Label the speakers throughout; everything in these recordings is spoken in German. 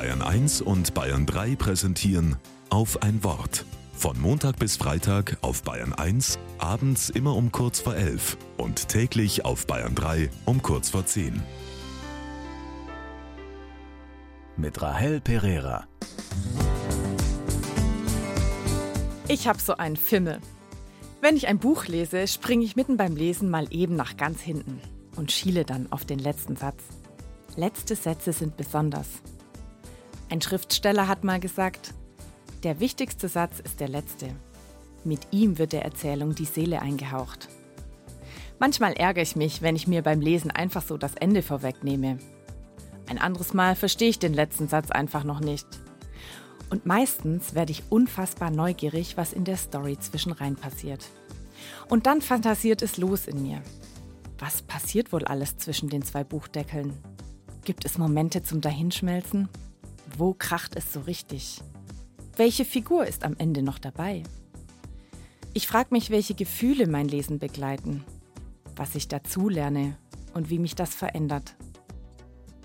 Speaker 1: Bayern 1 und Bayern 3 präsentieren auf ein Wort. Von Montag bis Freitag auf Bayern 1, abends immer um kurz vor 11 und täglich auf Bayern 3 um kurz vor 10.
Speaker 2: Mit Rahel Pereira.
Speaker 3: Ich habe so einen Fimmel. Wenn ich ein Buch lese, springe ich mitten beim Lesen mal eben nach ganz hinten und schiele dann auf den letzten Satz. Letzte Sätze sind besonders. Ein Schriftsteller hat mal gesagt, der wichtigste Satz ist der letzte. Mit ihm wird der Erzählung die Seele eingehaucht. Manchmal ärgere ich mich, wenn ich mir beim Lesen einfach so das Ende vorwegnehme. Ein anderes Mal verstehe ich den letzten Satz einfach noch nicht. Und meistens werde ich unfassbar neugierig, was in der Story zwischenrein passiert. Und dann fantasiert es los in mir. Was passiert wohl alles zwischen den zwei Buchdeckeln? Gibt es Momente zum Dahinschmelzen? Wo kracht es so richtig? Welche Figur ist am Ende noch dabei? Ich frage mich, welche Gefühle mein Lesen begleiten, was ich dazulerne und wie mich das verändert.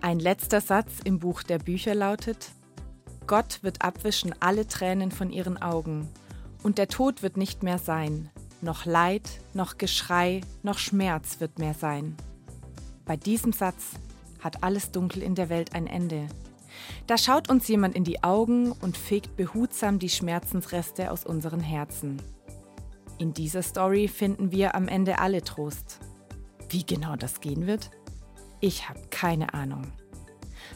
Speaker 3: Ein letzter Satz im Buch der Bücher lautet, Gott wird abwischen alle Tränen von ihren Augen, und der Tod wird nicht mehr sein, noch Leid, noch Geschrei, noch Schmerz wird mehr sein. Bei diesem Satz hat alles Dunkel in der Welt ein Ende. Da schaut uns jemand in die Augen und fegt behutsam die Schmerzensreste aus unseren Herzen. In dieser Story finden wir am Ende alle Trost. Wie genau das gehen wird? Ich habe keine Ahnung.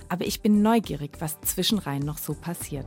Speaker 3: Aber ich bin neugierig, was zwischenrein noch so passiert.